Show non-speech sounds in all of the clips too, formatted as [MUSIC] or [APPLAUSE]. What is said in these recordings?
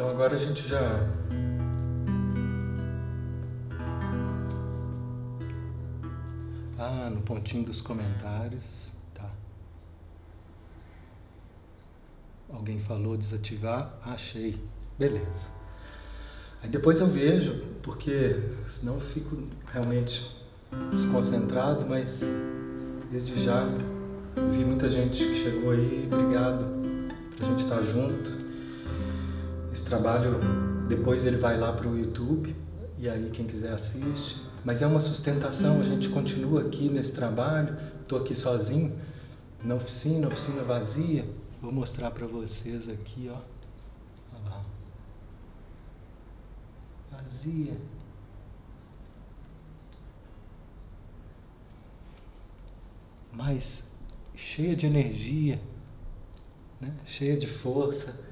Então agora a gente já Ah, no pontinho dos comentários, tá. Alguém falou desativar, achei. Beleza. Aí depois eu vejo, porque senão eu fico realmente desconcentrado, mas desde já vi muita gente que chegou aí, obrigado pra gente estar junto. Esse trabalho depois ele vai lá para o YouTube e aí quem quiser assiste. Mas é uma sustentação, a gente continua aqui nesse trabalho. Estou aqui sozinho na oficina, oficina vazia. Vou mostrar para vocês aqui, ó. Olha lá. Vazia. Mas cheia de energia, né? cheia de força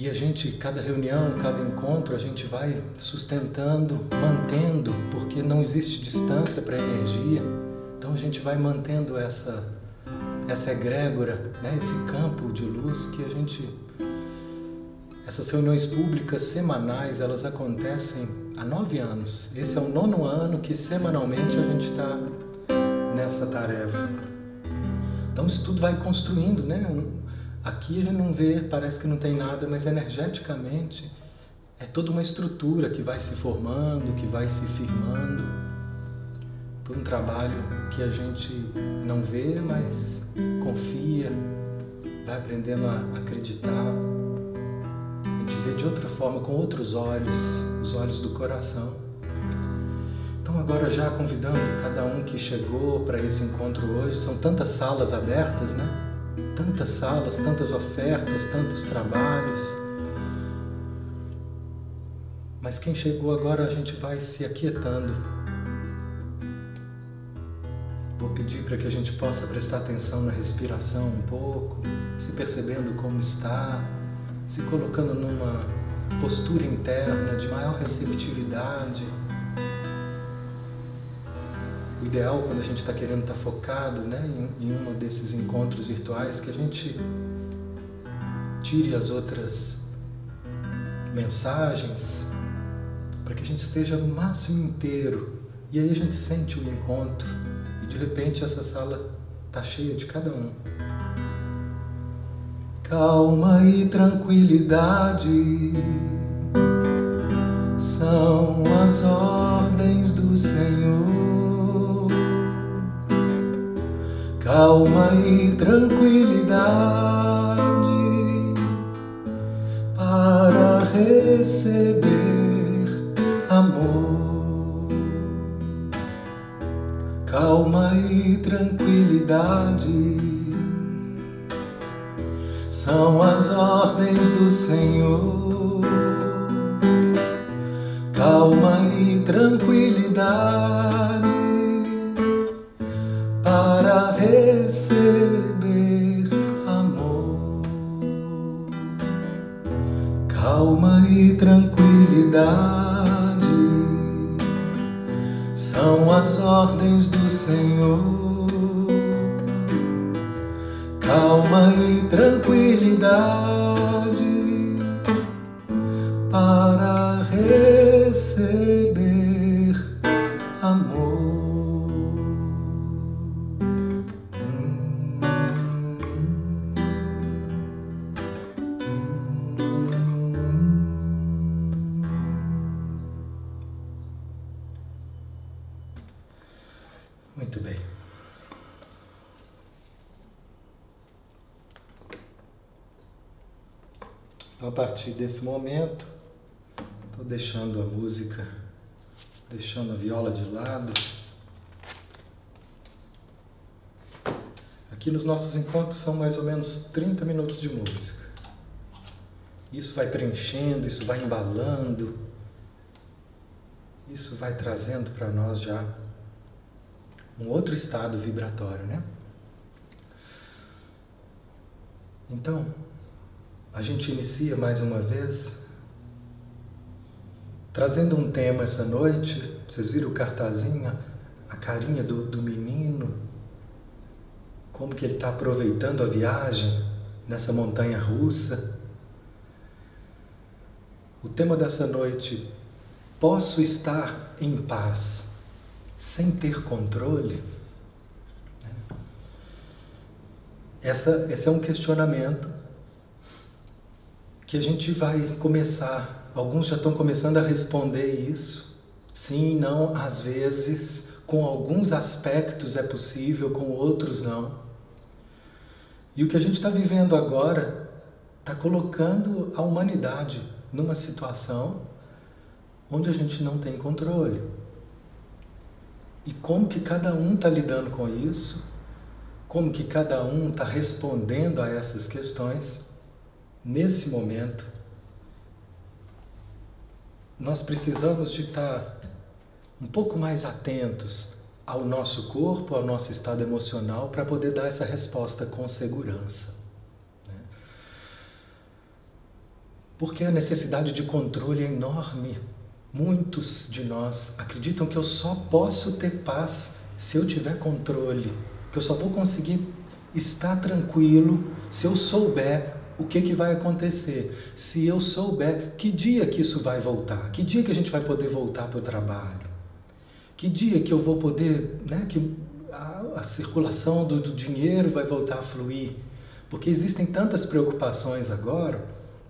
e a gente, cada reunião, cada encontro, a gente vai sustentando, mantendo, porque não existe distância para a energia. Então a gente vai mantendo essa essa egrégora, né? esse campo de luz que a gente essas reuniões públicas semanais, elas acontecem há nove anos. Esse é o nono ano que semanalmente a gente está nessa tarefa. Então isso tudo vai construindo, né? Aqui a gente não vê, parece que não tem nada, mas energeticamente é toda uma estrutura que vai se formando, que vai se firmando por um trabalho que a gente não vê, mas confia, vai aprendendo a acreditar. A gente vê de outra forma, com outros olhos, os olhos do coração. Então, agora já convidando cada um que chegou para esse encontro hoje, são tantas salas abertas, né? Tantas salas, tantas ofertas, tantos trabalhos. Mas quem chegou agora a gente vai se aquietando. Vou pedir para que a gente possa prestar atenção na respiração um pouco, se percebendo como está, se colocando numa postura interna de maior receptividade o ideal quando a gente está querendo estar tá focado né, em, em um desses encontros virtuais que a gente tire as outras mensagens para que a gente esteja o máximo inteiro e aí a gente sente o encontro e de repente essa sala está cheia de cada um. Calma e tranquilidade são as ordens do Senhor. Calma e tranquilidade para receber amor. Calma e tranquilidade são as ordens do Senhor. Calma e tranquilidade receber amor, calma e tranquilidade. São as ordens do Senhor. Calma e tranquilidade. Para receber partir desse momento, estou deixando a música, deixando a viola de lado. Aqui nos nossos encontros são mais ou menos 30 minutos de música. Isso vai preenchendo, isso vai embalando, isso vai trazendo para nós já um outro estado vibratório, né? Então, a gente inicia mais uma vez trazendo um tema essa noite. Vocês viram o cartazinho, a carinha do, do menino, como que ele está aproveitando a viagem nessa montanha russa. O tema dessa noite, posso estar em paz sem ter controle? Essa, esse é um questionamento que a gente vai começar, alguns já estão começando a responder isso. Sim, não, às vezes, com alguns aspectos é possível, com outros não. E o que a gente está vivendo agora está colocando a humanidade numa situação onde a gente não tem controle. E como que cada um está lidando com isso? Como que cada um está respondendo a essas questões? Nesse momento, nós precisamos de estar um pouco mais atentos ao nosso corpo, ao nosso estado emocional, para poder dar essa resposta com segurança. Né? Porque a necessidade de controle é enorme. Muitos de nós acreditam que eu só posso ter paz se eu tiver controle, que eu só vou conseguir estar tranquilo se eu souber o que, que vai acontecer, se eu souber que dia que isso vai voltar, que dia que a gente vai poder voltar para o trabalho, que dia que eu vou poder, né, que a, a circulação do, do, dinheiro vai voltar a fluir. Porque existem tantas preocupações agora.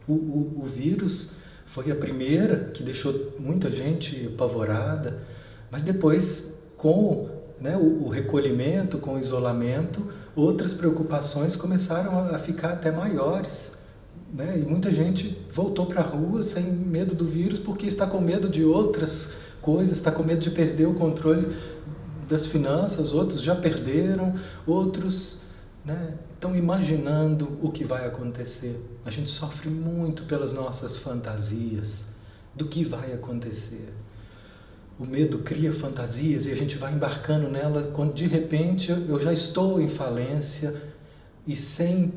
O, o, o vírus foi a primeira que deixou muita gente apavorada, mas depois, com né, o, o recolhimento, com o isolamento, outras preocupações começaram a ficar até maiores. Né? E muita gente voltou para a rua sem medo do vírus porque está com medo de outras coisas, está com medo de perder o controle das finanças, outros já perderam, outros né, estão imaginando o que vai acontecer. A gente sofre muito pelas nossas fantasias do que vai acontecer. O medo cria fantasias e a gente vai embarcando nela quando de repente eu já estou em falência e sem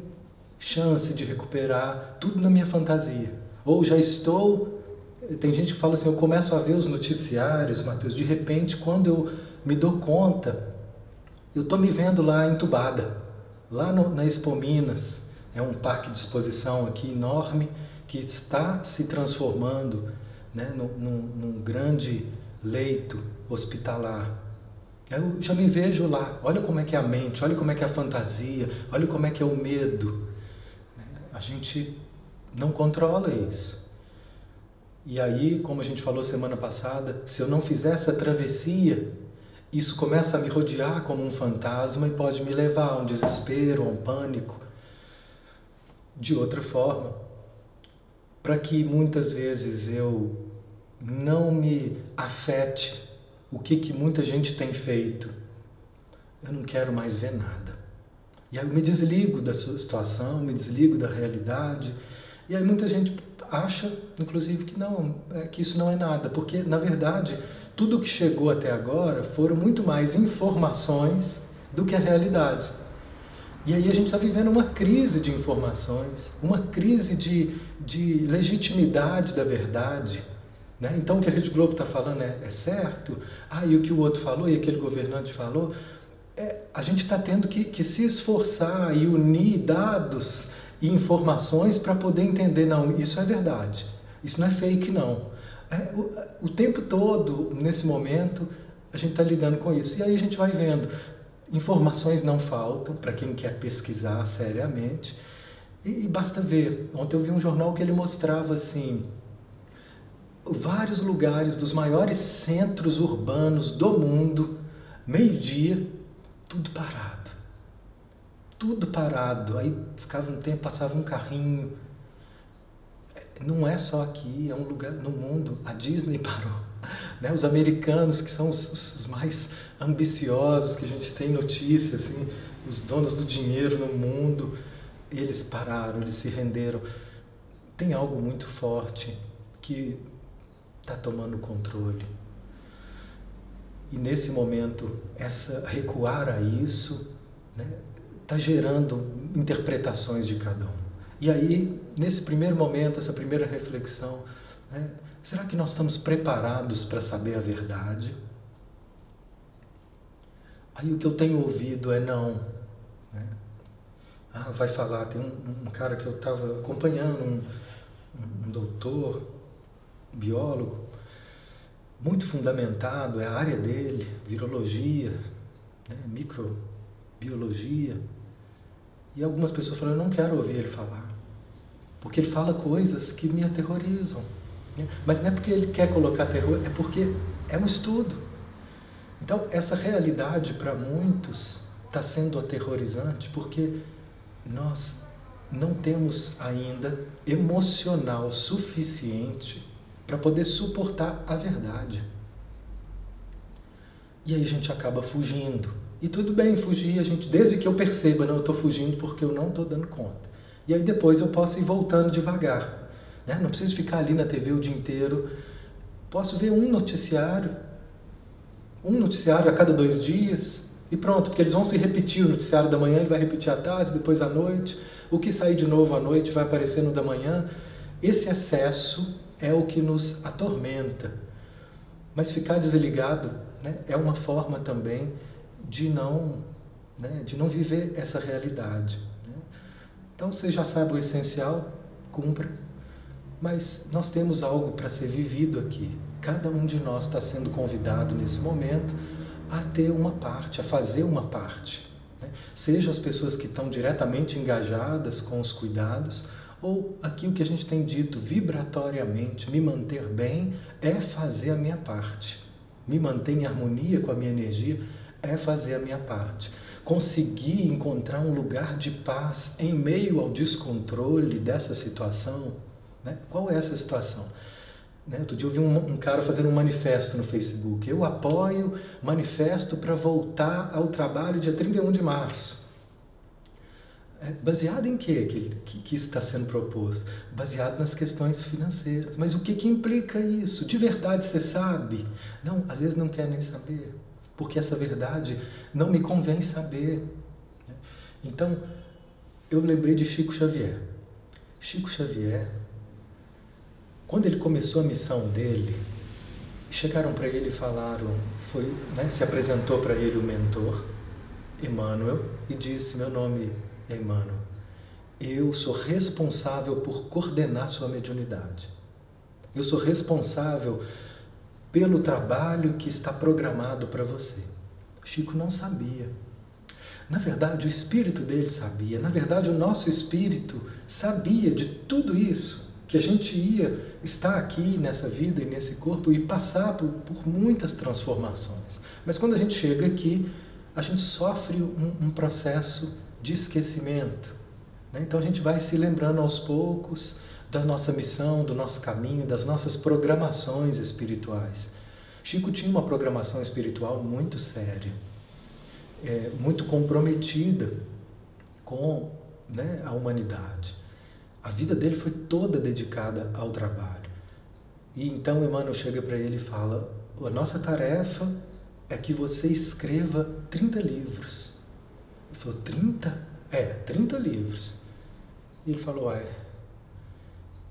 chance de recuperar tudo na minha fantasia. Ou já estou tem gente que fala assim, eu começo a ver os noticiários, Mateus, de repente, quando eu me dou conta, eu estou me vendo lá entubada, lá no, na Expo Minas, é um parque de exposição aqui enorme, que está se transformando né, num, num, num grande leito hospitalar. Eu já me vejo lá, olha como é que é a mente, olha como é que é a fantasia, olha como é que é o medo. A gente não controla isso. E aí, como a gente falou semana passada, se eu não fizer essa travessia, isso começa a me rodear como um fantasma e pode me levar a um desespero, a um pânico. De outra forma, para que muitas vezes eu não me afete o que, que muita gente tem feito, eu não quero mais ver nada. E aí eu me desligo da situação, me desligo da realidade. E aí muita gente acha, inclusive, que não, é, que isso não é nada, porque na verdade tudo que chegou até agora foram muito mais informações do que a realidade. E aí a gente está vivendo uma crise de informações, uma crise de, de legitimidade da verdade. Né? Então o que a Rede Globo está falando é, é, certo? Ah, e o que o outro falou e aquele governante falou? É, a gente está tendo que, que se esforçar e unir dados e informações para poder entender, não, isso é verdade, isso não é fake, não. É, o, o, tempo todo, nesse momento, a gente está lidando com isso. E aí a gente vai vendo, informações não faltam para quem quer pesquisar seriamente, e, e basta ver. Ontem eu vi um jornal que ele mostrava assim, vários lugares dos maiores centros urbanos do mundo, meio-dia, tudo parado tudo parado. Aí ficava um tempo, passava um carrinho. Não é só aqui, é um lugar no mundo. A Disney [LAUGHS] parou. Né? Os americanos, que são os, os mais ambiciosos, que a gente tem notícia, assim, os donos do dinheiro no mundo, eles pararam, eles se renderam. Tem algo muito forte que está tomando controle. E nesse momento, essa recuar a isso, né, está gerando interpretações de cada um. E aí, nesse primeiro momento, essa primeira reflexão, né, será que nós estamos preparados para saber a verdade? Aí o que eu tenho ouvido é não. Né? Ah, vai falar, tem um, um cara que eu estava acompanhando, um, um, doutor, biólogo, muito fundamentado, é a área dele, virologia, né, microbiologia. E algumas pessoas falam, eu não quero ouvir ele falar, porque ele fala coisas que me aterrorizam. Né? Mas não é porque ele quer colocar terror, é porque é um estudo. Então, essa realidade para muitos está sendo aterrorizante porque nós não temos ainda emocional suficiente para poder suportar a verdade. E aí a gente acaba fugindo. E tudo bem fugir, a gente, desde que eu perceba, não, eu estou fugindo porque eu não estou dando conta. E aí depois eu posso ir voltando devagar. Né? Não preciso ficar ali na TV o dia inteiro. Posso ver um noticiário, um noticiário a cada dois dias, e pronto, porque eles vão se repetir o noticiário da manhã, ele vai repetir à tarde, depois à noite. O que sair de novo à noite vai aparecer no da manhã. Esse excesso é o que nos atormenta. Mas ficar desligado né, é uma forma também de não, né, de não viver essa realidade. Né? Então você já sabe o essencial, cumpra. Mas nós temos algo para ser vivido aqui. Cada um de nós está sendo convidado nesse momento a ter uma parte, a fazer uma parte. Né? Seja as pessoas que estão diretamente engajadas com os cuidados, ou aqui o que a gente tem dito vibratoriamente, me manter bem é fazer a minha parte. Me manter em harmonia com a minha energia é fazer a minha parte. Conseguir encontrar um lugar de paz em meio ao descontrole dessa situação. Né? Qual é essa situação? Né? Outro dia eu vi um, um, cara fazendo um manifesto no Facebook. Eu apoio manifesto para voltar ao trabalho dia 31 de março. É baseado em quê que, que, que está sendo proposto? Baseado nas questões financeiras. Mas o que, que implica isso? De verdade você sabe? Não, às vezes não quer nem saber. Porque essa verdade não me convém saber. Então, eu lembrei de Chico Xavier. Chico Xavier, quando ele começou a missão dele, chegaram para ele e falaram, foi, né, se apresentou para ele o mentor, Emmanuel, e disse: Meu nome Emmanuel, eu sou responsável por coordenar sua mediunidade. Eu sou responsável pelo trabalho que está programado para você. Chico não sabia. Na verdade, o espírito dele sabia. Na verdade, o nosso espírito sabia de tudo isso, que a gente ia estar aqui nessa vida e nesse corpo e passar por, por muitas transformações. Mas quando a gente chega aqui, a gente sofre um, um processo de esquecimento. Né? Então a gente vai se lembrando aos poucos da nossa missão, do nosso caminho, das nossas programações espirituais. Chico tinha uma programação espiritual muito séria, é, muito comprometida com né, a humanidade. A vida dele foi toda dedicada ao trabalho. E então Emmanuel chega para ele e fala: a nossa tarefa é que você escreva 30 livros. Falou, 30? É, 30 livros. E ele falou, é,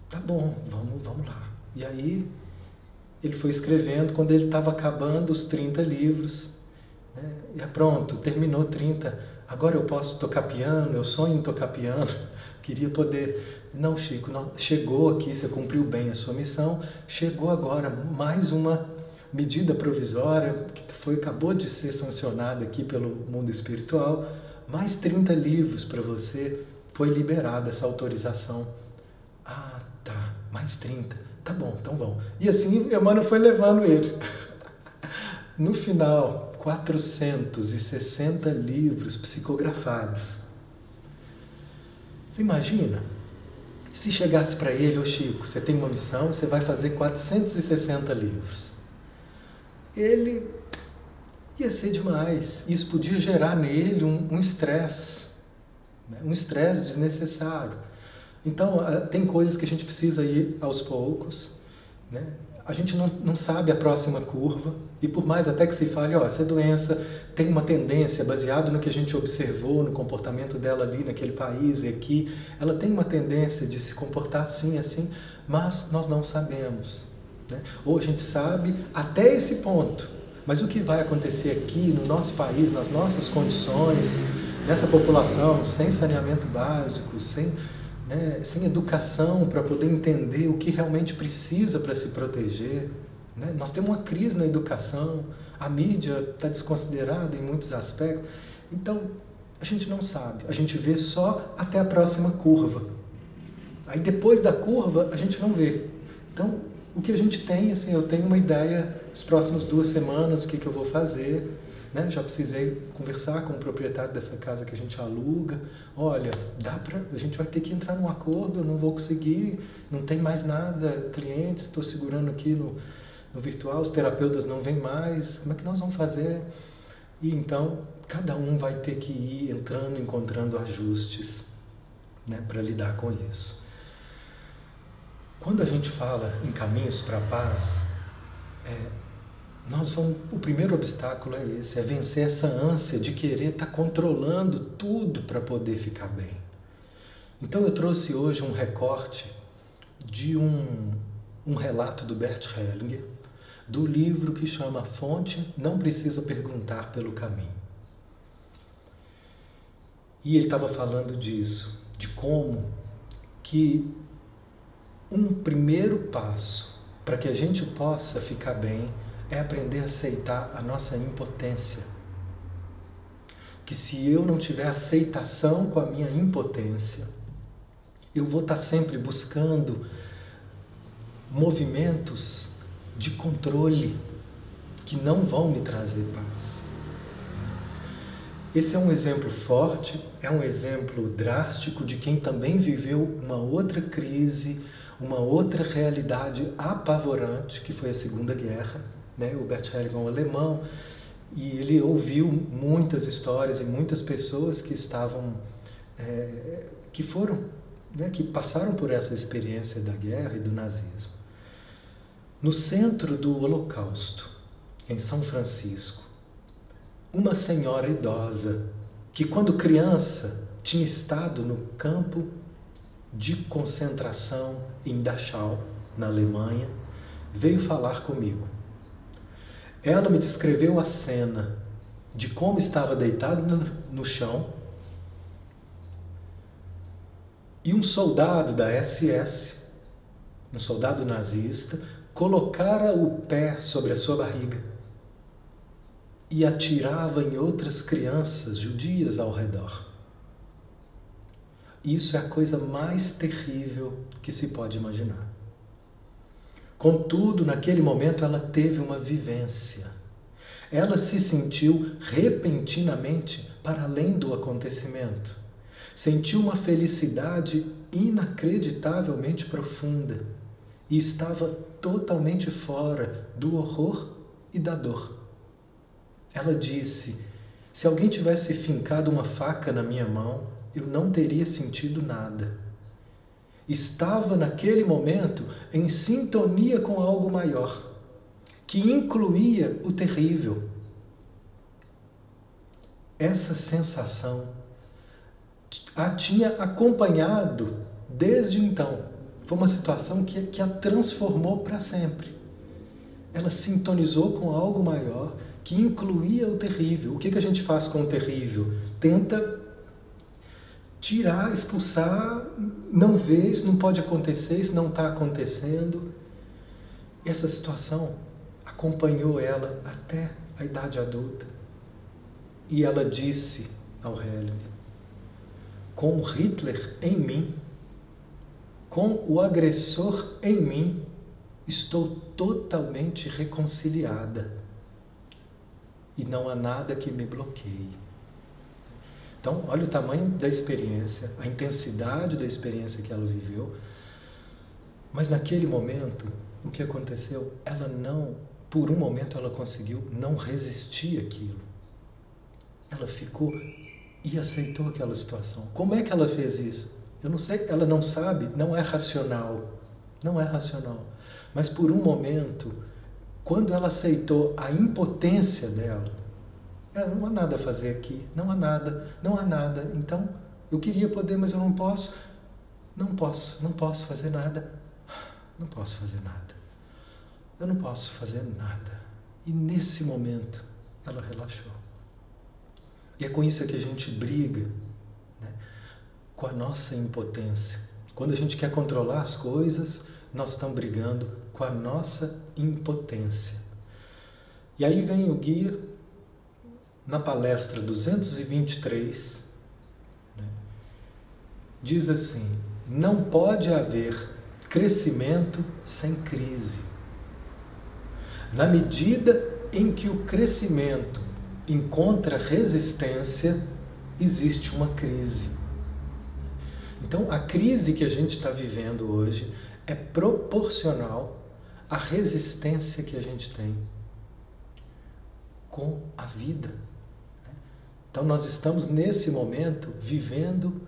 tá bom, vamos, vamos lá. E aí ele foi escrevendo, quando ele estava acabando os 30 livros, né? e é pronto, terminou 30, agora eu posso tocar piano, eu sonho em tocar piano, [LAUGHS] queria poder. Não, Chico, não, chegou aqui, você cumpriu bem a sua missão, chegou agora mais uma medida provisória que foi acabou de ser sancionada aqui pelo mundo espiritual mais 30 livros para você. Foi liberada essa autorização. Ah, tá, mais 30. Tá bom, então vamos. E assim Emmanuel foi levando ele. [LAUGHS] No final, 460 livros psicografados. Você imagina? Se chegasse para ele, ô Chico, você tem uma missão, você vai fazer 460 livros. Ele ia ser demais. Isso podia gerar nele um estresse, um né? um estresse desnecessário. Então, tem coisas que a gente precisa ir aos poucos. Né? A gente não, não sabe a próxima curva, e por mais até que se fale, ó, essa doença tem uma tendência, baseado no que a gente observou, no comportamento dela ali naquele país e aqui, ela tem uma tendência de se comportar assim, assim, mas nós não sabemos. Né? Ou a gente sabe até esse ponto, mas o que vai acontecer aqui no nosso país, nas nossas condições, nessa população sem saneamento básico, sem né, sem educação para poder entender o que realmente precisa para se proteger. Né? Nós temos uma crise na educação, a mídia está desconsiderada em muitos aspectos. Então, a gente não sabe, a gente vê só até a próxima curva. Aí depois da curva, a gente não vê. Então, o que a gente tem, assim, eu tenho uma ideia, as próximas duas semanas, o que, que eu vou fazer, né? Já precisei conversar com o proprietário dessa casa que a gente aluga. Olha, dá para a gente vai ter que entrar num acordo. Eu não vou conseguir, não tem mais nada, clientes. Estou segurando aqui no, no virtual, os terapeutas não vêm mais. Como é que nós vamos fazer? E então cada um vai ter que ir entrando, encontrando ajustes, né, para lidar com isso. Quando a gente fala em caminhos para a paz, é, nós vamos, o primeiro obstáculo é esse, é vencer essa ânsia de querer estar tá controlando tudo para poder ficar bem. Então eu trouxe hoje um recorte de um, um relato do Bert Hellinger, do livro que chama Fonte Não Precisa Perguntar pelo Caminho. E ele estava falando disso, de como que um primeiro passo para que a gente possa ficar bem é aprender a aceitar a nossa impotência. Que se eu não tiver aceitação com a minha impotência, eu vou estar sempre buscando movimentos de controle que não vão me trazer paz. Esse é um exemplo forte, é um exemplo drástico de quem também viveu uma outra crise, uma outra realidade apavorante, que foi a Segunda Guerra né? O Bert Hellinger é um alemão e ele ouviu muitas histórias e muitas pessoas que estavam, é, que foram, né? que passaram por essa experiência da guerra e do nazismo. No centro do Holocausto, em São Francisco, uma senhora idosa que, quando criança, tinha estado no campo de concentração em Dachau, na Alemanha, veio falar comigo. Ela me descreveu a cena de como estava deitado no, chão e um soldado da SS, um soldado nazista, colocara o pé sobre a sua barriga e atirava em outras crianças judias ao redor. Isso é a coisa mais terrível que se pode imaginar. Contudo, naquele momento ela teve uma vivência. Ela se sentiu repentinamente para além do acontecimento. Sentiu uma felicidade inacreditavelmente profunda e estava totalmente fora do horror e da dor. Ela disse: Se alguém tivesse fincado uma faca na minha mão, eu não teria sentido nada estava naquele momento em sintonia com algo maior, que incluía o terrível. Essa sensação a tinha acompanhado desde então. Foi uma situação que, que a transformou para sempre. Ela sintonizou com algo maior que incluía o terrível. O que, que a gente faz com o terrível? Tenta tirar, expulsar, não ver, isso não pode acontecer, isso não está acontecendo. Essa situação acompanhou ela até a idade adulta. E ela disse ao Helene: com Hitler em mim, com o agressor em mim, estou totalmente reconciliada. E não há nada que me bloqueie. Então, olha o tamanho da experiência, a intensidade da experiência que ela viveu. Mas naquele momento, o que aconteceu? Ela não, por um momento, ela conseguiu não resistir aquilo. Ela ficou e aceitou aquela situação. Como é que ela fez isso? Eu não sei, ela não sabe, não é racional. Não é racional. Mas por um momento, quando ela aceitou a impotência dela, é, não há nada a fazer aqui, não há nada, não há nada. Então, eu queria poder, mas eu não posso. Não posso, não posso fazer nada. Não posso fazer nada. Eu não posso fazer nada. E nesse momento, ela relaxou. E é com isso que a gente briga, né? com a nossa impotência. Quando a gente quer controlar as coisas, nós estamos brigando com a nossa impotência. E aí vem o guia na palestra 223, né, diz assim: não pode haver crescimento sem crise. Na medida em que o crescimento encontra resistência, existe uma crise. Então, a crise que a gente está vivendo hoje é proporcional à resistência que a gente tem com a vida. Então, nós estamos nesse momento vivendo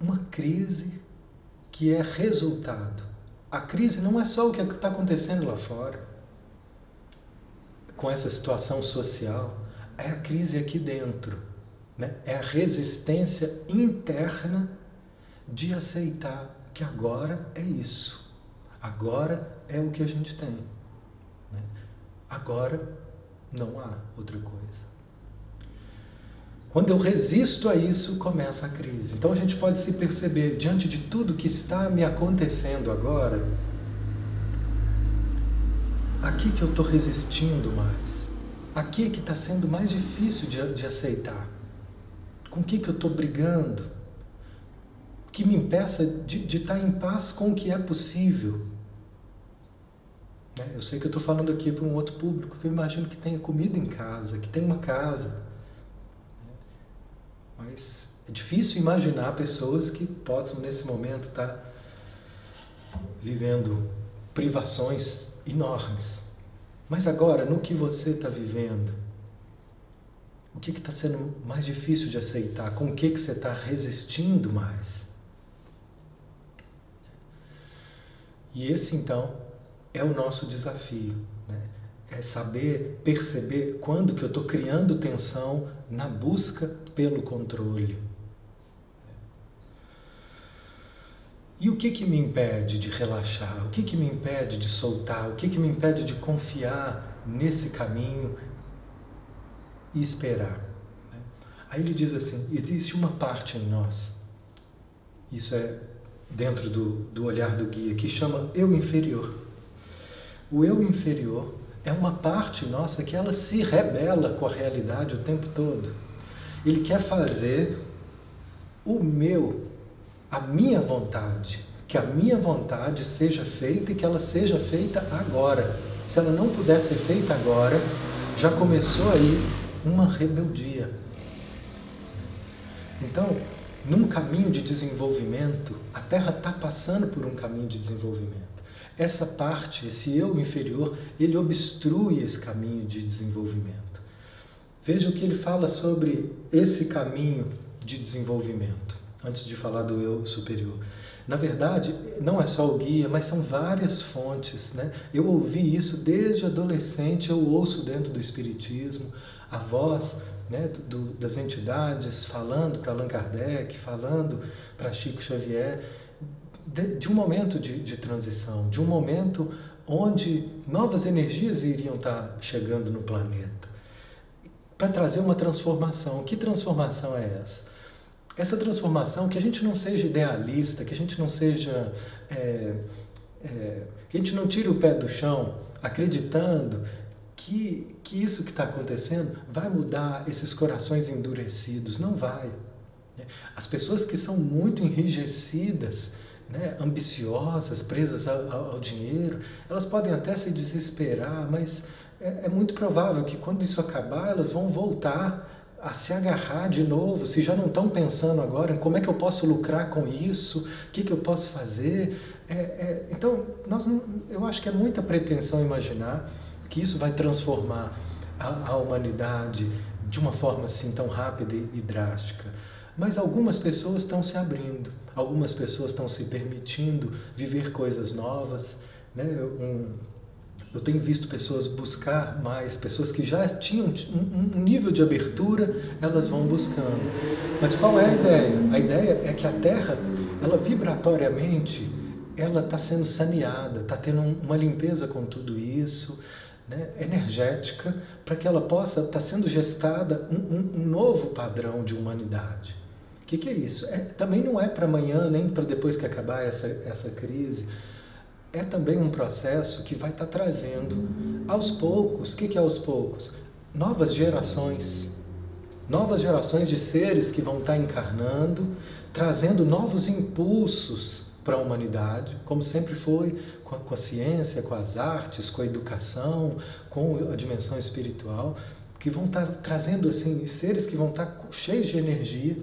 uma crise que é resultado. A crise não é só o que está acontecendo lá fora, com essa situação social, é a crise aqui dentro. Né? É a resistência interna de aceitar que agora é isso. Agora é o que a gente tem. Né? Agora não há outra coisa. Quando eu resisto a isso, começa a crise. Então a gente pode se perceber diante de tudo que está me acontecendo agora, aqui que eu estou resistindo mais, aqui que está sendo mais difícil de, de aceitar, com o que, que eu estou brigando, que me impeça de, de estar tá em paz com o que é possível. Né? Eu sei que eu estou falando aqui para um outro público que eu imagino que tenha comida em casa, que tem uma casa mas é difícil imaginar pessoas que possam, nesse momento, estar vivendo privações enormes. Mas agora, no que você está vivendo, o que está sendo mais difícil de aceitar? Com o que, que você está resistindo mais? E esse, então, é o nosso desafio. É saber perceber quando que eu estou criando tensão na busca pelo controle. E o que que me impede de relaxar? O que que me impede de soltar? O que que me impede de confiar nesse caminho e esperar? Aí ele diz assim: existe uma parte em nós, isso é dentro do, do olhar do guia, que chama eu inferior. O eu inferior é uma parte nossa que ela se rebela com a realidade o tempo todo. Ele quer fazer o meu, a minha vontade, que a minha vontade seja feita e que ela seja feita agora. Se ela não puder ser feita agora, já começou aí uma rebeldia. Então, num caminho de desenvolvimento, a Terra está passando por um caminho de desenvolvimento. Essa parte, esse eu inferior, ele obstrui esse caminho de desenvolvimento. Veja o que ele fala sobre esse caminho de desenvolvimento, antes de falar do eu superior. Na verdade, não é só o guia, mas são várias fontes. Né? Eu ouvi isso desde adolescente, eu ouço dentro do Espiritismo a voz né, do, das entidades falando para Allan Kardec, falando para Chico Xavier, de, de um momento de, de, transição, de um momento onde novas energias iriam estar chegando no planeta para trazer uma transformação. Que transformação é essa? Essa transformação que a gente não seja idealista, que a gente não seja. É, é, que a gente não tire o pé do chão acreditando que, que isso que está acontecendo vai mudar esses corações endurecidos. Não vai. As pessoas que são muito enrijecidas, né, ambiciosas, presas ao, ao, dinheiro, elas podem até se desesperar, mas é, é muito provável que quando isso acabar, elas vão voltar a se agarrar de novo, se já não estão pensando agora em como é que eu posso lucrar com isso, o que, que eu posso fazer. É, é, então, nós eu acho que é muita pretensão imaginar que isso vai transformar a, a humanidade de uma forma assim tão rápida e drástica. Mas algumas pessoas estão se abrindo, algumas pessoas estão se permitindo viver coisas novas. Né? Um, eu tenho visto pessoas buscar mais, pessoas que já tinham um nível de abertura, elas vão buscando. Mas qual é a ideia? A ideia é que a Terra, ela vibratoriamente, ela está sendo saneada, está tendo uma limpeza com tudo isso, né, energética, para que ela possa estar tá sendo gestada um, um, um novo padrão de humanidade que, que é isso? É, também não é para amanhã, nem para depois que acabar essa, essa crise. É também um processo que vai estar tá trazendo aos poucos, o que, que é aos poucos? Novas gerações. Novas gerações de seres que vão estar tá encarnando, trazendo novos impulsos para a humanidade, como sempre foi com a, com a ciência, com as artes, com a educação, com a dimensão espiritual, que vão estar tá trazendo assim seres que vão estar cheios de energia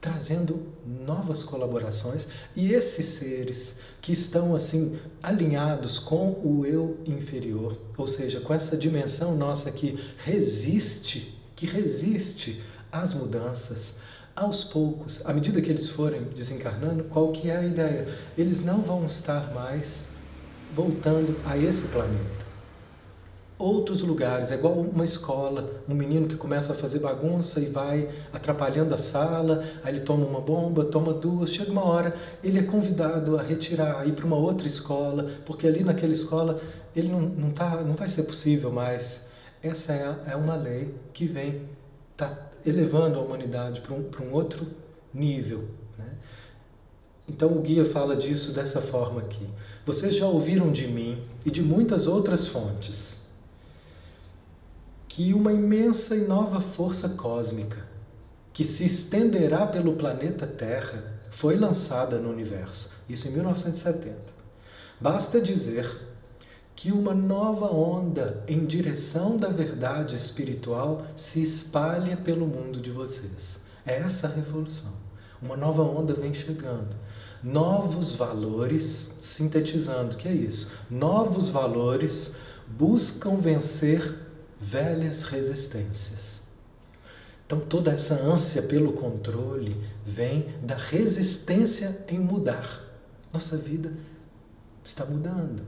trazendo novas colaborações. E esses seres que estão assim alinhados com o eu inferior, ou seja, com essa dimensão nossa que resiste, que resiste às mudanças, aos poucos, à medida que eles forem desencarnando, qual que é a ideia? Eles não vão estar mais voltando a esse planeta outros lugares. É igual uma escola, um menino que começa a fazer bagunça e vai atrapalhando a sala, aí ele toma uma bomba, toma duas, chega uma hora, ele é convidado a retirar, a ir para uma outra escola, porque ali naquela escola ele não, não, tá, não vai ser possível mais. Essa é, é uma lei que vem, está elevando a humanidade para um, um outro nível. Né? Então o guia fala disso dessa forma aqui. Vocês já ouviram de mim e de muitas outras fontes que uma imensa e nova força cósmica, que se estenderá pelo planeta Terra, foi lançada no universo. Isso em 1970. Basta dizer que uma nova onda em direção da verdade espiritual se espalha pelo mundo de vocês. É essa a revolução. Uma nova onda vem chegando. Novos valores, sintetizando, que é isso? Novos valores buscam vencer velhas resistências. Então, toda essa ânsia pelo controle vem da resistência em mudar. Nossa vida está mudando.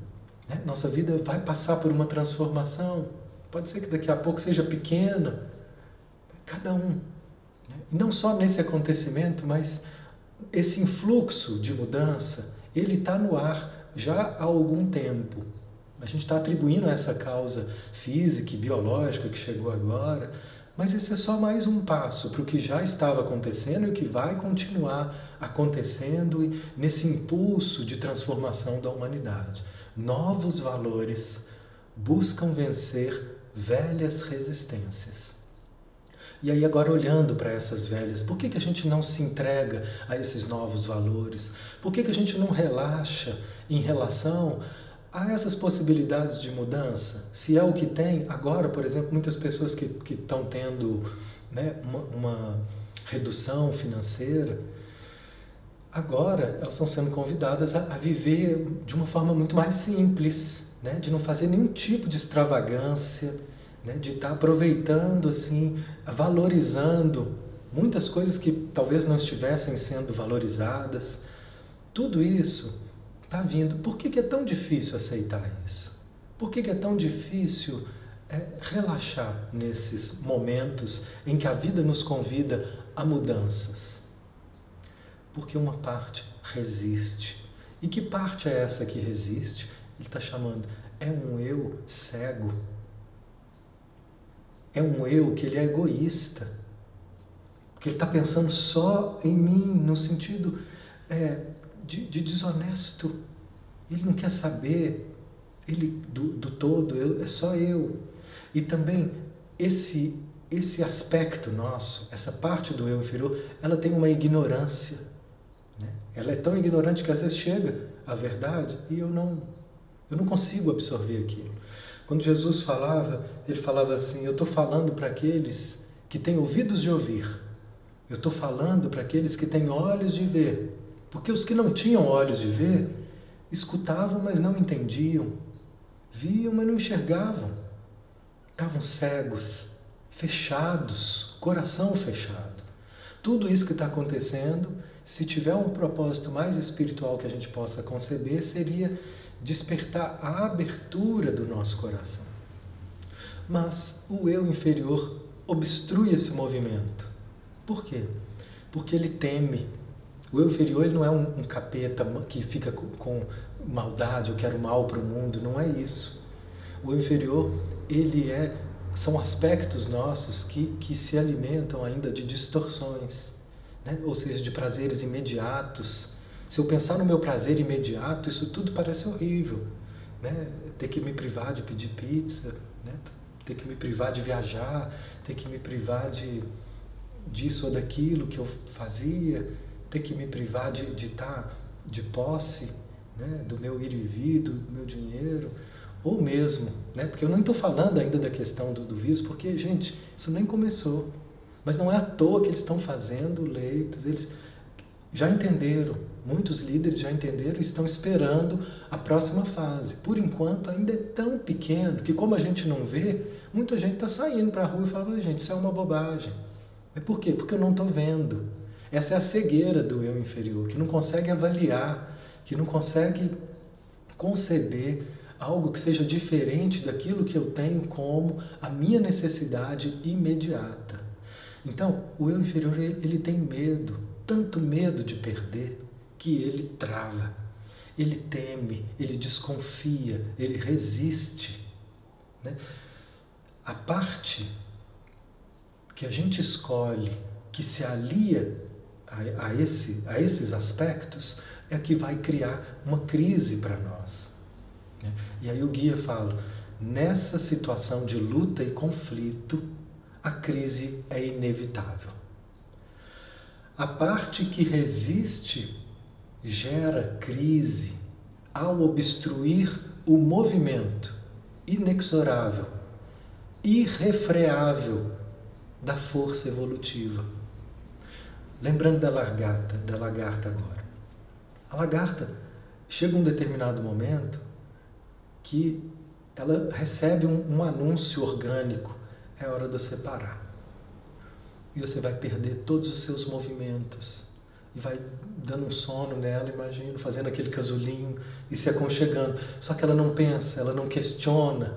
Né? Nossa vida vai passar por uma transformação. Pode ser que daqui a pouco seja pequena. Cada um. Né? Não só nesse acontecimento, mas esse influxo de mudança, ele está no ar já há algum tempo. A gente está atribuindo essa causa física e biológica que chegou agora, mas esse é só mais um passo para o que já estava acontecendo e o que vai continuar acontecendo nesse impulso de transformação da humanidade. Novos valores buscam vencer velhas resistências. E aí, agora olhando para essas velhas, por que, que a gente não se entrega a esses novos valores? Por que, que a gente não relaxa em relação há essas possibilidades de mudança? Se é o que tem, agora, por exemplo, muitas pessoas que, que estão tendo né, uma, uma redução financeira, agora elas estão sendo convidadas a, a, viver de uma forma muito mais simples, né? de não fazer nenhum tipo de extravagância, né? de estar tá aproveitando, assim, valorizando muitas coisas que talvez não estivessem sendo valorizadas. Tudo isso está vindo. Por que, que, é tão difícil aceitar isso? Por que, que é tão difícil é, relaxar nesses momentos em que a vida nos convida a mudanças? Porque uma parte resiste. E que parte é essa que resiste? Ele está chamando. É um eu cego. É um eu que ele é egoísta. Que ele está pensando só em mim, no sentido é, de, de desonesto. Ele não quer saber ele do, do todo, eu, é só eu. E também esse esse aspecto nosso, essa parte do eu inferior, ela tem uma ignorância. Ela é tão ignorante que às vezes chega a verdade e eu não eu não consigo absorver aquilo. Quando Jesus falava, ele falava assim: Eu estou falando para aqueles que têm ouvidos de ouvir, eu estou falando para aqueles que têm olhos de ver, porque os que não tinham olhos de ver, escutavam, mas não entendiam, viam, mas não enxergavam, estavam cegos, fechados, coração fechado. Tudo isso que está acontecendo, se tiver um propósito mais espiritual que a gente possa conceber, seria despertar a abertura do nosso coração. Mas o eu inferior obstrui esse movimento. Por quê? Porque ele teme o eu inferior ele não é um, um capeta que fica com, com maldade, eu quero mal para o mundo, não é isso. O inferior, ele é são aspectos nossos que, que se alimentam ainda de distorções, né? ou seja, de prazeres imediatos. Se eu pensar no meu prazer imediato, isso tudo parece horrível. Né? Ter que me privar de pedir pizza, né? ter que me privar de viajar, ter que me privar de disso ou daquilo que eu fazia, ter que me privar de, de estar tá de posse né? do meu ir e vir, do meu dinheiro, ou mesmo, né? porque eu não estou falando ainda da questão do, do vírus, porque, gente, isso nem começou. Mas não é à toa que eles estão fazendo leitos, eles já entenderam, muitos líderes já entenderam e estão esperando a próxima fase. Por enquanto, ainda é tão pequeno que, como a gente não vê, muita gente está saindo para a rua e fala: gente, isso é uma bobagem. É por quê? Porque eu não estou vendo. Essa é a cegueira do eu inferior, que não consegue avaliar, que não consegue conceber algo que seja diferente daquilo que eu tenho como a minha necessidade imediata. Então, o eu inferior ele tem medo, tanto medo de perder, que ele trava, ele teme, ele desconfia, ele resiste. Né? A parte que a gente escolhe, que se alia a, a, esse, a esses aspectos, é que vai criar uma crise para nós. Né? E aí o guia fala: nessa situação de luta e conflito, a crise é inevitável. A parte que resiste gera crise ao obstruir o movimento inexorável, irrefreável da força evolutiva. Lembrando da lagarta, da lagarta agora. A lagarta chega um determinado momento que ela recebe um, um anúncio orgânico é hora de você parar. E você vai perder todos os seus movimentos. E vai dando um sono nela, imagino, fazendo aquele casulinho e se aconchegando. Só que ela não pensa, ela não questiona,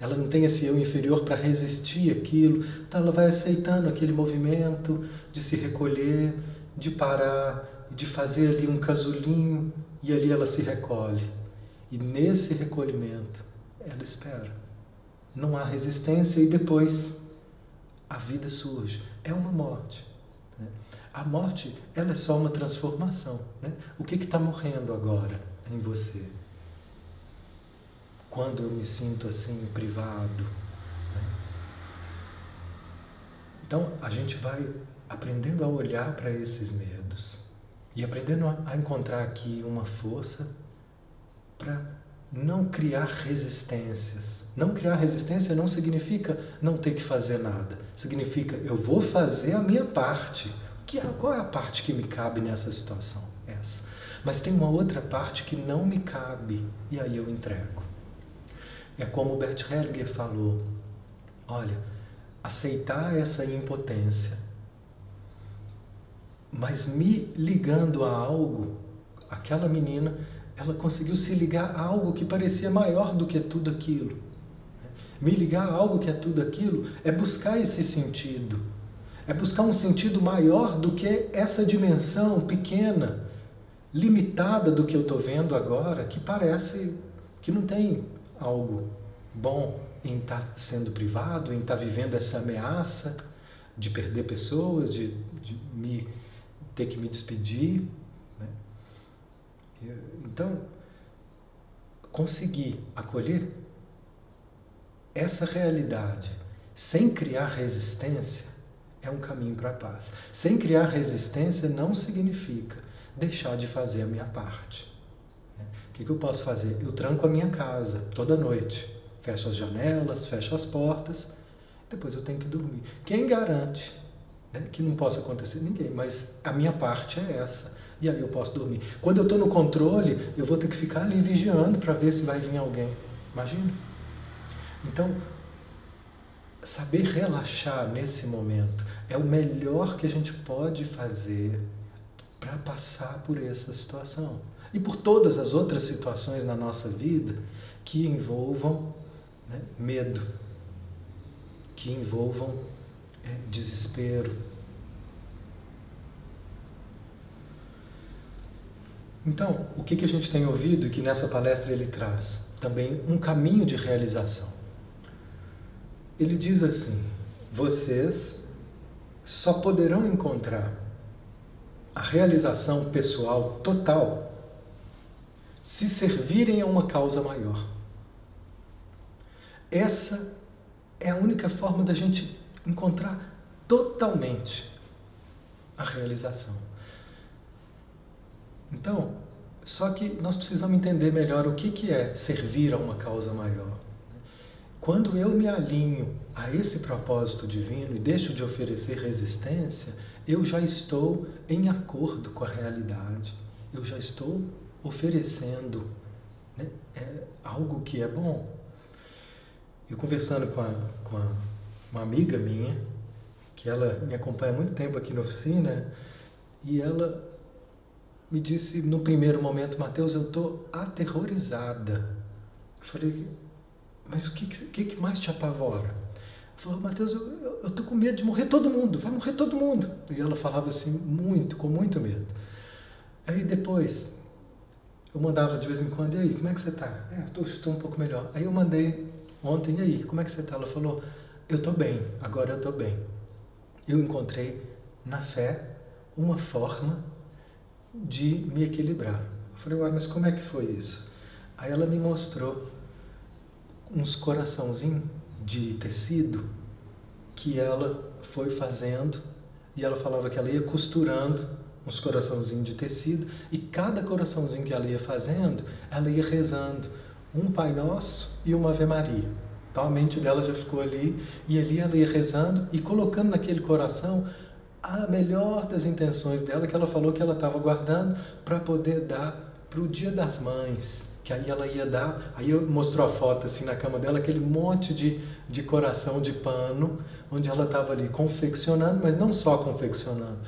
ela não tem esse eu inferior para resistir aquilo. Então ela vai aceitando aquele movimento de se recolher, de parar, de fazer ali um casulinho e ali ela se recolhe. E nesse recolhimento ela espera não há resistência e depois a vida surge. É uma morte. Né? A morte ela é só uma transformação. Né? O que está morrendo agora em você? Quando eu me sinto assim privado. Né? Então a gente vai aprendendo a olhar para esses medos e aprendendo a encontrar aqui uma força para não criar resistências. Não criar resistência não significa não ter que fazer nada. Significa eu vou fazer a minha parte. Que, qual é a parte que me cabe nessa situação? Essa. Mas tem uma outra parte que não me cabe e aí eu entrego. É como o Bert Hellinger falou: olha, aceitar essa impotência, mas me ligando a algo, aquela menina ela conseguiu se ligar a algo que parecia maior do que tudo aquilo. Me ligar a algo que é tudo aquilo é buscar esse sentido. É buscar um sentido maior do que essa dimensão pequena, limitada do que eu estou vendo agora, que parece que não tem algo bom em estar tá sendo privado, em estar tá vivendo essa ameaça de perder pessoas, de, de me ter que me despedir. Então, conseguir acolher essa realidade sem criar resistência é um caminho para a paz. Sem criar resistência não significa deixar de fazer a minha parte. Né? O que, eu posso fazer? Eu tranco a minha casa toda noite, fecho as janelas, fecho as portas, depois eu tenho que dormir. Quem garante né, que não possa acontecer? Ninguém, mas a minha parte é essa e aí eu posso dormir. Quando eu estou no controle, eu vou ter que ficar ali vigiando para ver se vai vir alguém. Imagina? Então, saber relaxar nesse momento é o melhor que a gente pode fazer para passar por essa situação. E por todas as outras situações na nossa vida que envolvam né, medo, que envolvam é, desespero, Então, o que, que a gente tem ouvido que nessa palestra ele traz? Também um caminho de realização. Ele diz assim: vocês só poderão encontrar a realização pessoal total se servirem a uma causa maior. Essa é a única forma da gente encontrar totalmente a realização. Então, só que nós precisamos entender melhor o que, que é servir a uma causa maior. Quando eu me alinho a esse propósito divino e deixo de oferecer resistência, eu já estou em acordo com a realidade, eu já estou oferecendo né, é algo que é bom. Eu conversando com, a, com a, uma amiga minha, que ela me acompanha há muito tempo aqui na oficina, e ela me disse no primeiro momento, Mateus, eu estou aterrorizada. Eu falei, mas o que, que, que mais te apavora? Ela falou, Mateus, eu estou com medo de morrer todo mundo, vai morrer todo mundo. E ela falava assim, muito, com muito medo. Aí depois, eu mandava de vez em quando, e aí, como é que você está? É, estou um pouco melhor. Aí eu mandei ontem, e aí, como é que você está? Ela falou, eu estou bem, agora eu estou bem. Eu encontrei na fé uma forma de me equilibrar. Eu falei, uai, mas como é que foi isso? Aí ela me mostrou uns coraçãozinhos de tecido que ela foi fazendo e ela falava que ela ia costurando uns coraçãozinhos de tecido e cada coraçãozinho que ela ia fazendo, ela ia rezando um Pai Nosso e uma Ave Maria. Então a mente dela já ficou ali e ali ela ia rezando e colocando naquele coração a melhor das intenções dela, que ela falou que ela estava guardando para poder dar para o Dia das Mães, que aí ela ia dar, aí eu mostrou a foto assim na cama dela, aquele monte de, de coração de pano, onde ela estava ali confeccionando, mas não só confeccionando.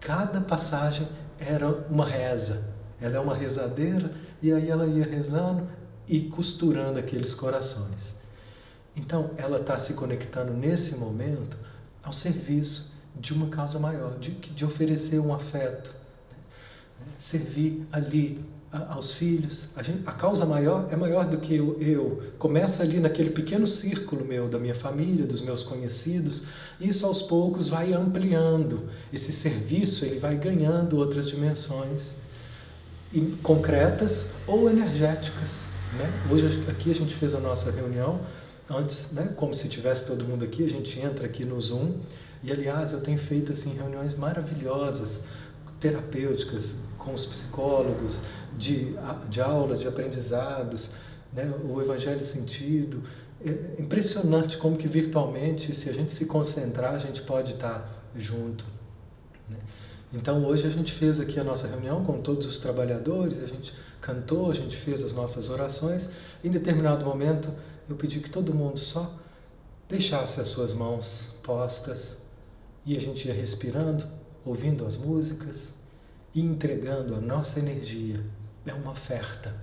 Cada passagem era uma reza. Ela é uma rezadeira e aí ela ia rezando e costurando aqueles corações. Então, ela está se conectando nesse momento ao serviço de uma causa maior, de, de oferecer um afeto, né? servir ali a, aos filhos. A, gente, a, causa maior é maior do que eu, eu. Começa ali naquele pequeno círculo meu, da minha família, dos meus conhecidos, e isso aos poucos vai ampliando. Esse serviço ele vai ganhando outras dimensões concretas ou energéticas. Né? Hoje aqui a gente fez a nossa reunião antes, né, como se tivesse todo mundo aqui, a gente entra aqui no Zoom e aliás, eu tenho feito assim reuniões maravilhosas, terapêuticas com os psicólogos, de, de aulas, de aprendizados, né? o Evangelho Sentido. É impressionante como que virtualmente, se a gente se concentrar, a gente pode estar junto. Né? Então hoje a gente fez aqui a nossa reunião com todos os trabalhadores, a gente cantou, a gente fez as nossas orações. Em determinado momento eu pedi que todo mundo só deixasse as suas mãos postas e a gente ia respirando, ouvindo as músicas e entregando a nossa energia. É uma oferta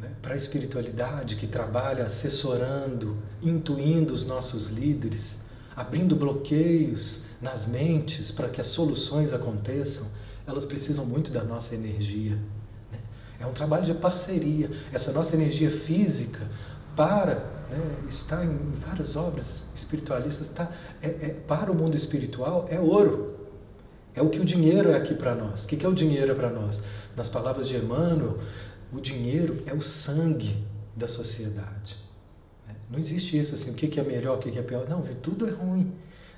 né? para a espiritualidade que trabalha assessorando, intuindo os nossos líderes, abrindo bloqueios nas mentes para que as soluções aconteçam. Elas precisam muito da nossa energia. Né? É um trabalho de parceria. Essa nossa energia física para né, está em várias obras espiritualistas, está, é, é, para o mundo espiritual é ouro. É o que o dinheiro é aqui para nós. O que, que é o dinheiro para nós? Nas palavras de Emmanuel, o dinheiro é o sangue da sociedade. Né? Não existe isso assim, o que, que é melhor, o que, que é pior. Não, tudo é ruim.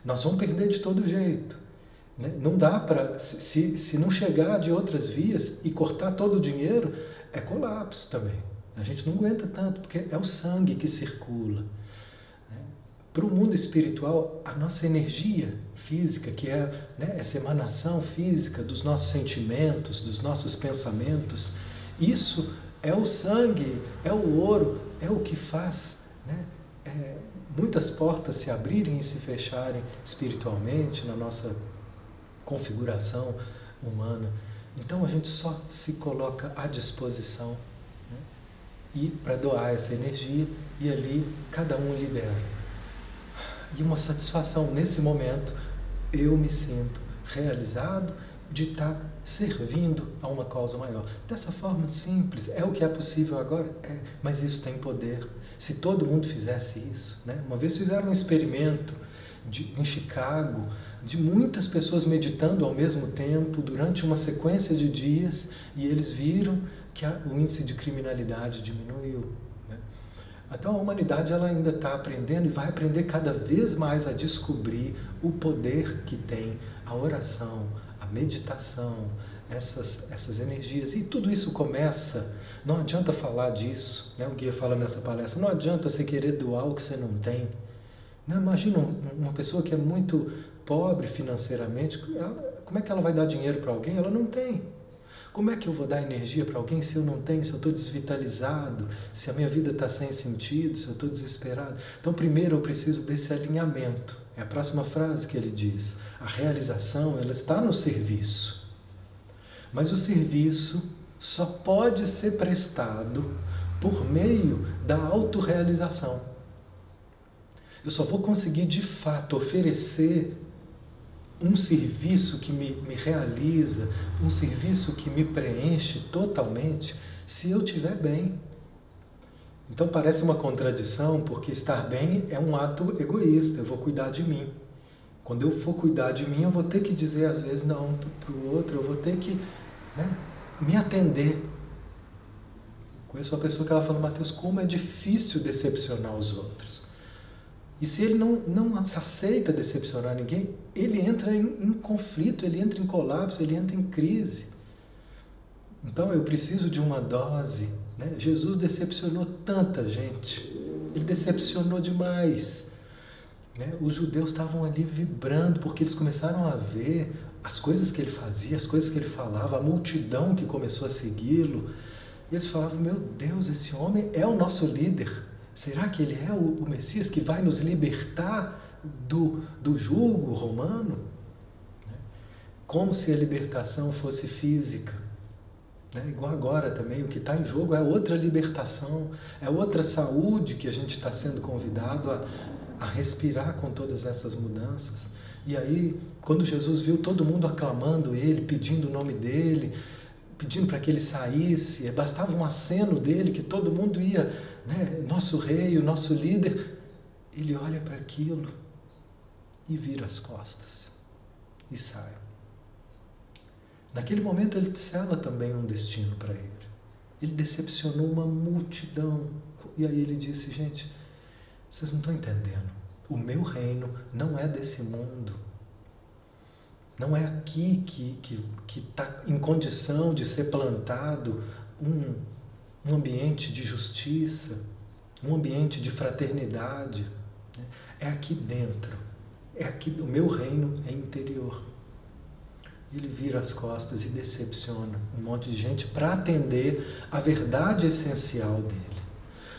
Nós vamos perder de todo jeito. Né? Não dá para, se, se não chegar de outras vias e cortar todo o dinheiro, é colapso também. A gente não aguenta tanto, porque é o sangue que circula. Né? Para o mundo espiritual, a nossa energia física, que é né, essa emanação física dos nossos sentimentos, dos nossos pensamentos, isso é o sangue, é o ouro, é o que faz né, é, muitas portas se abrirem e se fecharem espiritualmente na nossa configuração humana. Então a gente só se coloca à disposição e para doar essa energia e ali cada um libera. E uma satisfação nesse momento, eu me sinto realizado de estar servindo a uma causa maior. Dessa forma simples, é o que é possível agora, é, mas isso tem poder. Se todo mundo fizesse isso, né? Uma vez fizeram um experimento de, em Chicago, de muitas pessoas meditando ao mesmo tempo durante uma sequência de dias e eles viram que a, o índice de criminalidade diminuiu. Né? Então a humanidade ela ainda está aprendendo e vai aprender cada vez mais a descobrir o poder que tem a oração, a meditação, essas, essas energias. E tudo isso começa, não adianta falar disso, né? o guia fala nessa palestra, não adianta você querer doar o que você não tem. Não, imagina uma pessoa que é muito pobre financeiramente, ela, como é que ela vai dar dinheiro para alguém? Ela não tem. Como é que eu vou dar energia para alguém se eu não tenho, se eu estou desvitalizado, se a minha vida está sem sentido, se eu estou desesperado? Então, primeiro eu preciso desse alinhamento. É a próxima frase que ele diz. A realização, ela está no serviço. Mas o serviço só pode ser prestado por meio da autorrealização. Eu só vou conseguir de fato oferecer um serviço que me, me realiza, um serviço que me preenche totalmente, se eu estiver bem. Então parece uma contradição, porque estar bem é um ato egoísta, eu vou cuidar de mim. Quando eu for cuidar de mim, eu vou ter que dizer às vezes não para o outro, eu vou ter que né, me atender. Conheço uma pessoa que ela fala, Mateus, como é difícil decepcionar os outros. E se ele não, não aceita decepcionar ninguém, ele entra em, em, conflito, ele entra em colapso, ele entra em crise. Então eu preciso de uma dose. Né? Jesus decepcionou tanta gente, ele decepcionou demais. Né? Os judeus estavam ali vibrando porque eles começaram a ver as coisas que ele fazia, as coisas que ele falava, a multidão que começou a segui-lo. E eles falavam: Meu Deus, esse homem é o nosso líder. Será que ele é o, o Messias que vai nos libertar do, do julgo romano? Né? Como se a libertação fosse física. Né? Igual agora também, o que está em jogo é outra libertação, é outra saúde que a gente está sendo convidado a, a respirar com todas essas mudanças. E aí, quando Jesus viu todo mundo aclamando ele, pedindo o nome dele, pedindo para que ele saísse, bastava um aceno dele que todo mundo ia, né, nosso rei, o nosso líder. Ele olha para aquilo e vira as costas e sai. Naquele momento ele sela também um destino para ele. Ele decepcionou uma multidão. E aí ele disse: Gente, vocês não estão entendendo. O meu reino não é desse mundo. Não é aqui que está que, que tá em condição de ser plantado um, um ambiente de justiça, um ambiente de fraternidade. Né? É aqui dentro. É aqui, o meu reino é interior. Ele vira as costas e decepciona um monte de gente para atender a verdade essencial dele.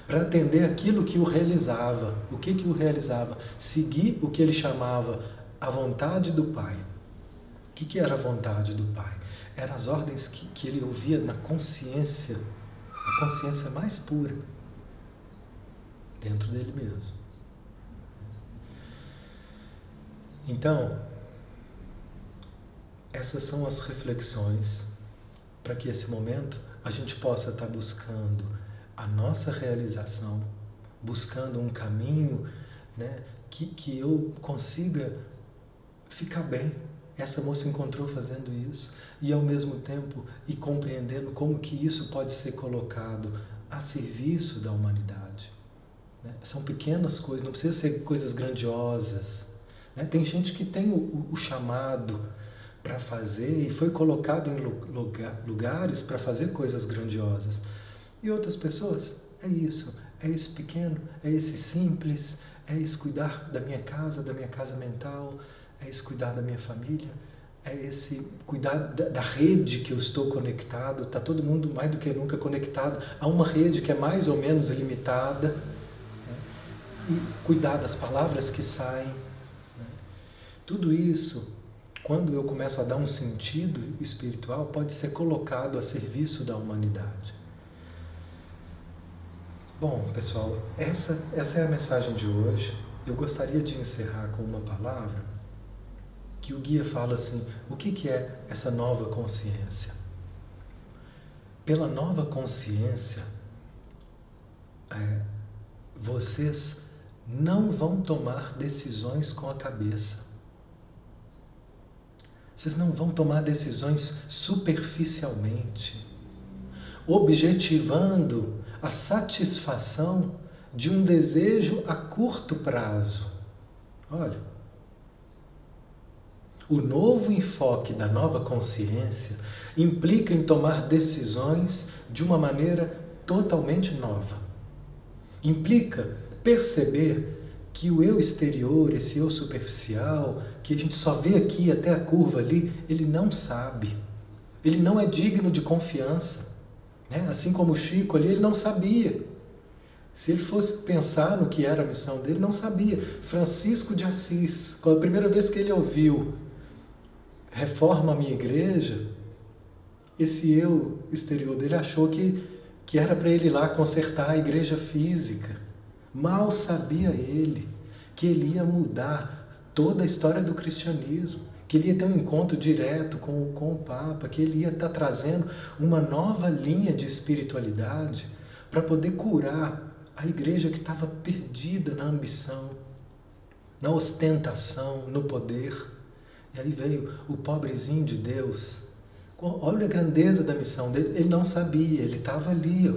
Para atender aquilo que o realizava. O que, que o realizava? Seguir o que ele chamava a vontade do Pai que, que era a vontade do Pai? Eram as ordens que, que ele ouvia na consciência, a consciência mais pura, dentro dele mesmo. Então, essas são as reflexões para que esse momento a gente possa estar buscando a nossa realização, buscando um caminho né, que, que eu consiga ficar bem essa moça encontrou fazendo isso e ao mesmo tempo e compreendendo como que isso pode ser colocado a serviço da humanidade. Né? São pequenas coisas, não precisa ser coisas grandiosas. Né? Tem gente que tem o, o chamado para fazer e foi colocado em lugar, lugares para fazer coisas grandiosas. E outras pessoas, é isso, é esse pequeno, é esse simples, é esse cuidar da minha casa, da minha casa mental, é esse cuidar da minha família, é esse cuidar da, rede que eu estou conectado. Está todo mundo mais do que nunca conectado a uma rede que é mais ou menos limitada. Né? E cuidar das palavras que saem. Né? Tudo isso, quando eu começo a dar um sentido espiritual, pode ser colocado a serviço da humanidade. Bom, pessoal, essa, essa é a mensagem de hoje. Eu gostaria de encerrar com uma palavra que o guia fala assim: o que, que é essa nova consciência? Pela nova consciência, é, vocês não vão tomar decisões com a cabeça. Vocês não vão tomar decisões superficialmente, objetivando a satisfação de um desejo a curto prazo. Olha, o novo enfoque da nova consciência implica em tomar decisões de uma maneira totalmente nova. Implica perceber que o eu exterior, esse eu superficial, que a gente só vê aqui até a curva ali, ele não sabe. Ele não é digno de confiança. Né? Assim como o Chico ali, ele não sabia. Se ele fosse pensar no que era a missão dele, não sabia. Francisco de Assis, a primeira vez que ele ouviu reforma a minha igreja, esse eu exterior dele achou que, que era para ele ir lá consertar a igreja física. Mal sabia ele que ele ia mudar toda a história do cristianismo, que ele ia ter um encontro direto com, com o Papa, que ele ia estar trazendo uma nova linha de espiritualidade para poder curar a igreja que estava perdida na ambição, na ostentação, no poder. E aí veio o pobrezinho de Deus. Olha a grandeza da missão dele. Ele não sabia, ele estava ali. Ó.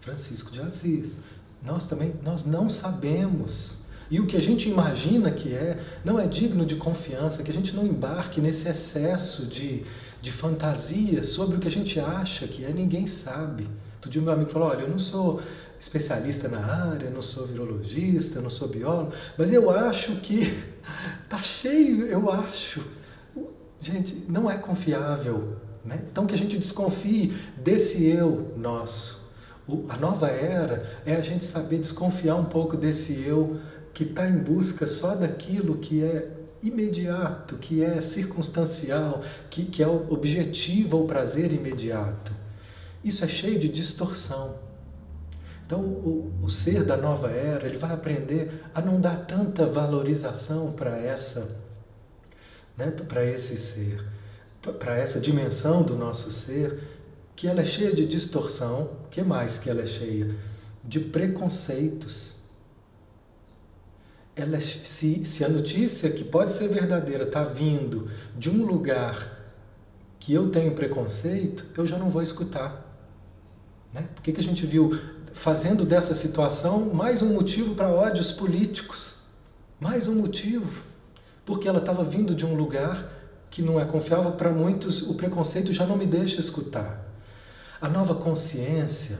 Francisco de Assis. Nós também, nós não sabemos. E o que a gente imagina que é, não é digno de confiança, que a gente não embarque nesse excesso de, de fantasia sobre o que a gente acha que é, ninguém sabe. Outro dia meu amigo falou, olha, eu não sou especialista na área, não sou virologista, não sou biólogo, mas eu acho que [LAUGHS] tá cheio, eu acho. Gente, não é confiável. Né? Então que a gente desconfie desse eu nosso. O, a nova era é a gente saber desconfiar um pouco desse eu que está em busca só daquilo que é imediato, que é circunstancial, que, que é o objetivo ou prazer imediato. Isso é cheio de distorção. Então, o, o ser da nova era, ele vai aprender a não dar tanta valorização para essa, né, para esse ser, para essa dimensão do nosso ser, que ela é cheia de distorção. Que mais que ela é cheia? De preconceitos. Ela, se, se a notícia que pode ser verdadeira está vindo de um lugar que eu tenho preconceito, eu já não vou escutar. Né? Por que, que a gente viu fazendo dessa situação mais um motivo para ódios políticos? Mais um motivo. Porque ela estava vindo de um lugar que não é confiável para muitos, o preconceito já não me deixa escutar. A nova consciência,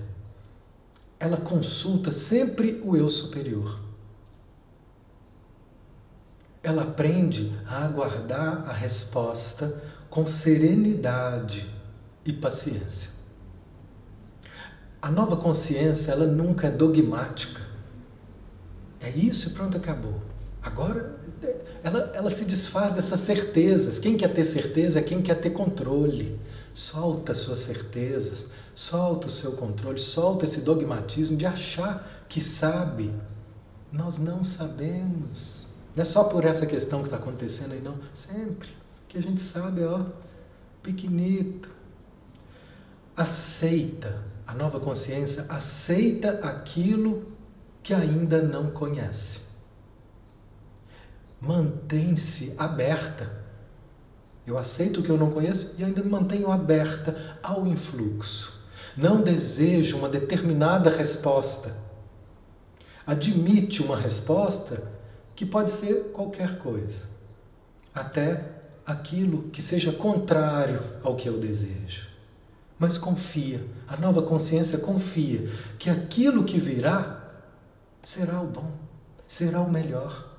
ela consulta sempre o eu superior. Ela aprende a aguardar a resposta com serenidade e paciência. A nova consciência, ela nunca é dogmática. É isso e pronto, acabou. Agora, ela, ela se desfaz dessas certezas. Quem quer ter certeza é quem quer ter controle. Solta suas certezas, solta o seu controle, solta esse dogmatismo de achar que sabe. Nós não sabemos. Não é só por essa questão que está acontecendo aí, não. Sempre. Que a gente sabe, ó, pequenito. Aceita a nova consciência aceita aquilo que ainda não conhece. Mantém-se aberta. Eu aceito o que eu não conheço e ainda me mantenho aberta ao influxo. Não desejo uma determinada resposta. Admite uma resposta que pode ser qualquer coisa, até aquilo que seja contrário ao que eu desejo mas confia, a nova consciência confia que aquilo que virá será o bom, será o melhor.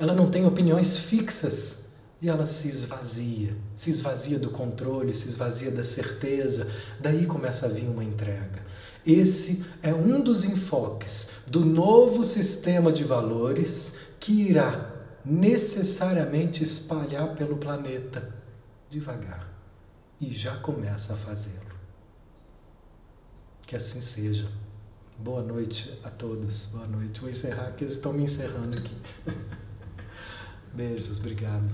Ela não tem opiniões fixas e ela se esvazia, se esvazia do controle, se esvazia da certeza, daí começa a vir uma entrega. Esse é um dos enfoques do novo sistema de valores que irá necessariamente espalhar pelo planeta devagar e já começa a fazê-lo. Que assim seja. Boa noite a todos. Boa noite. Vou encerrar, que eles estão me encerrando aqui. [LAUGHS] Beijos, obrigado.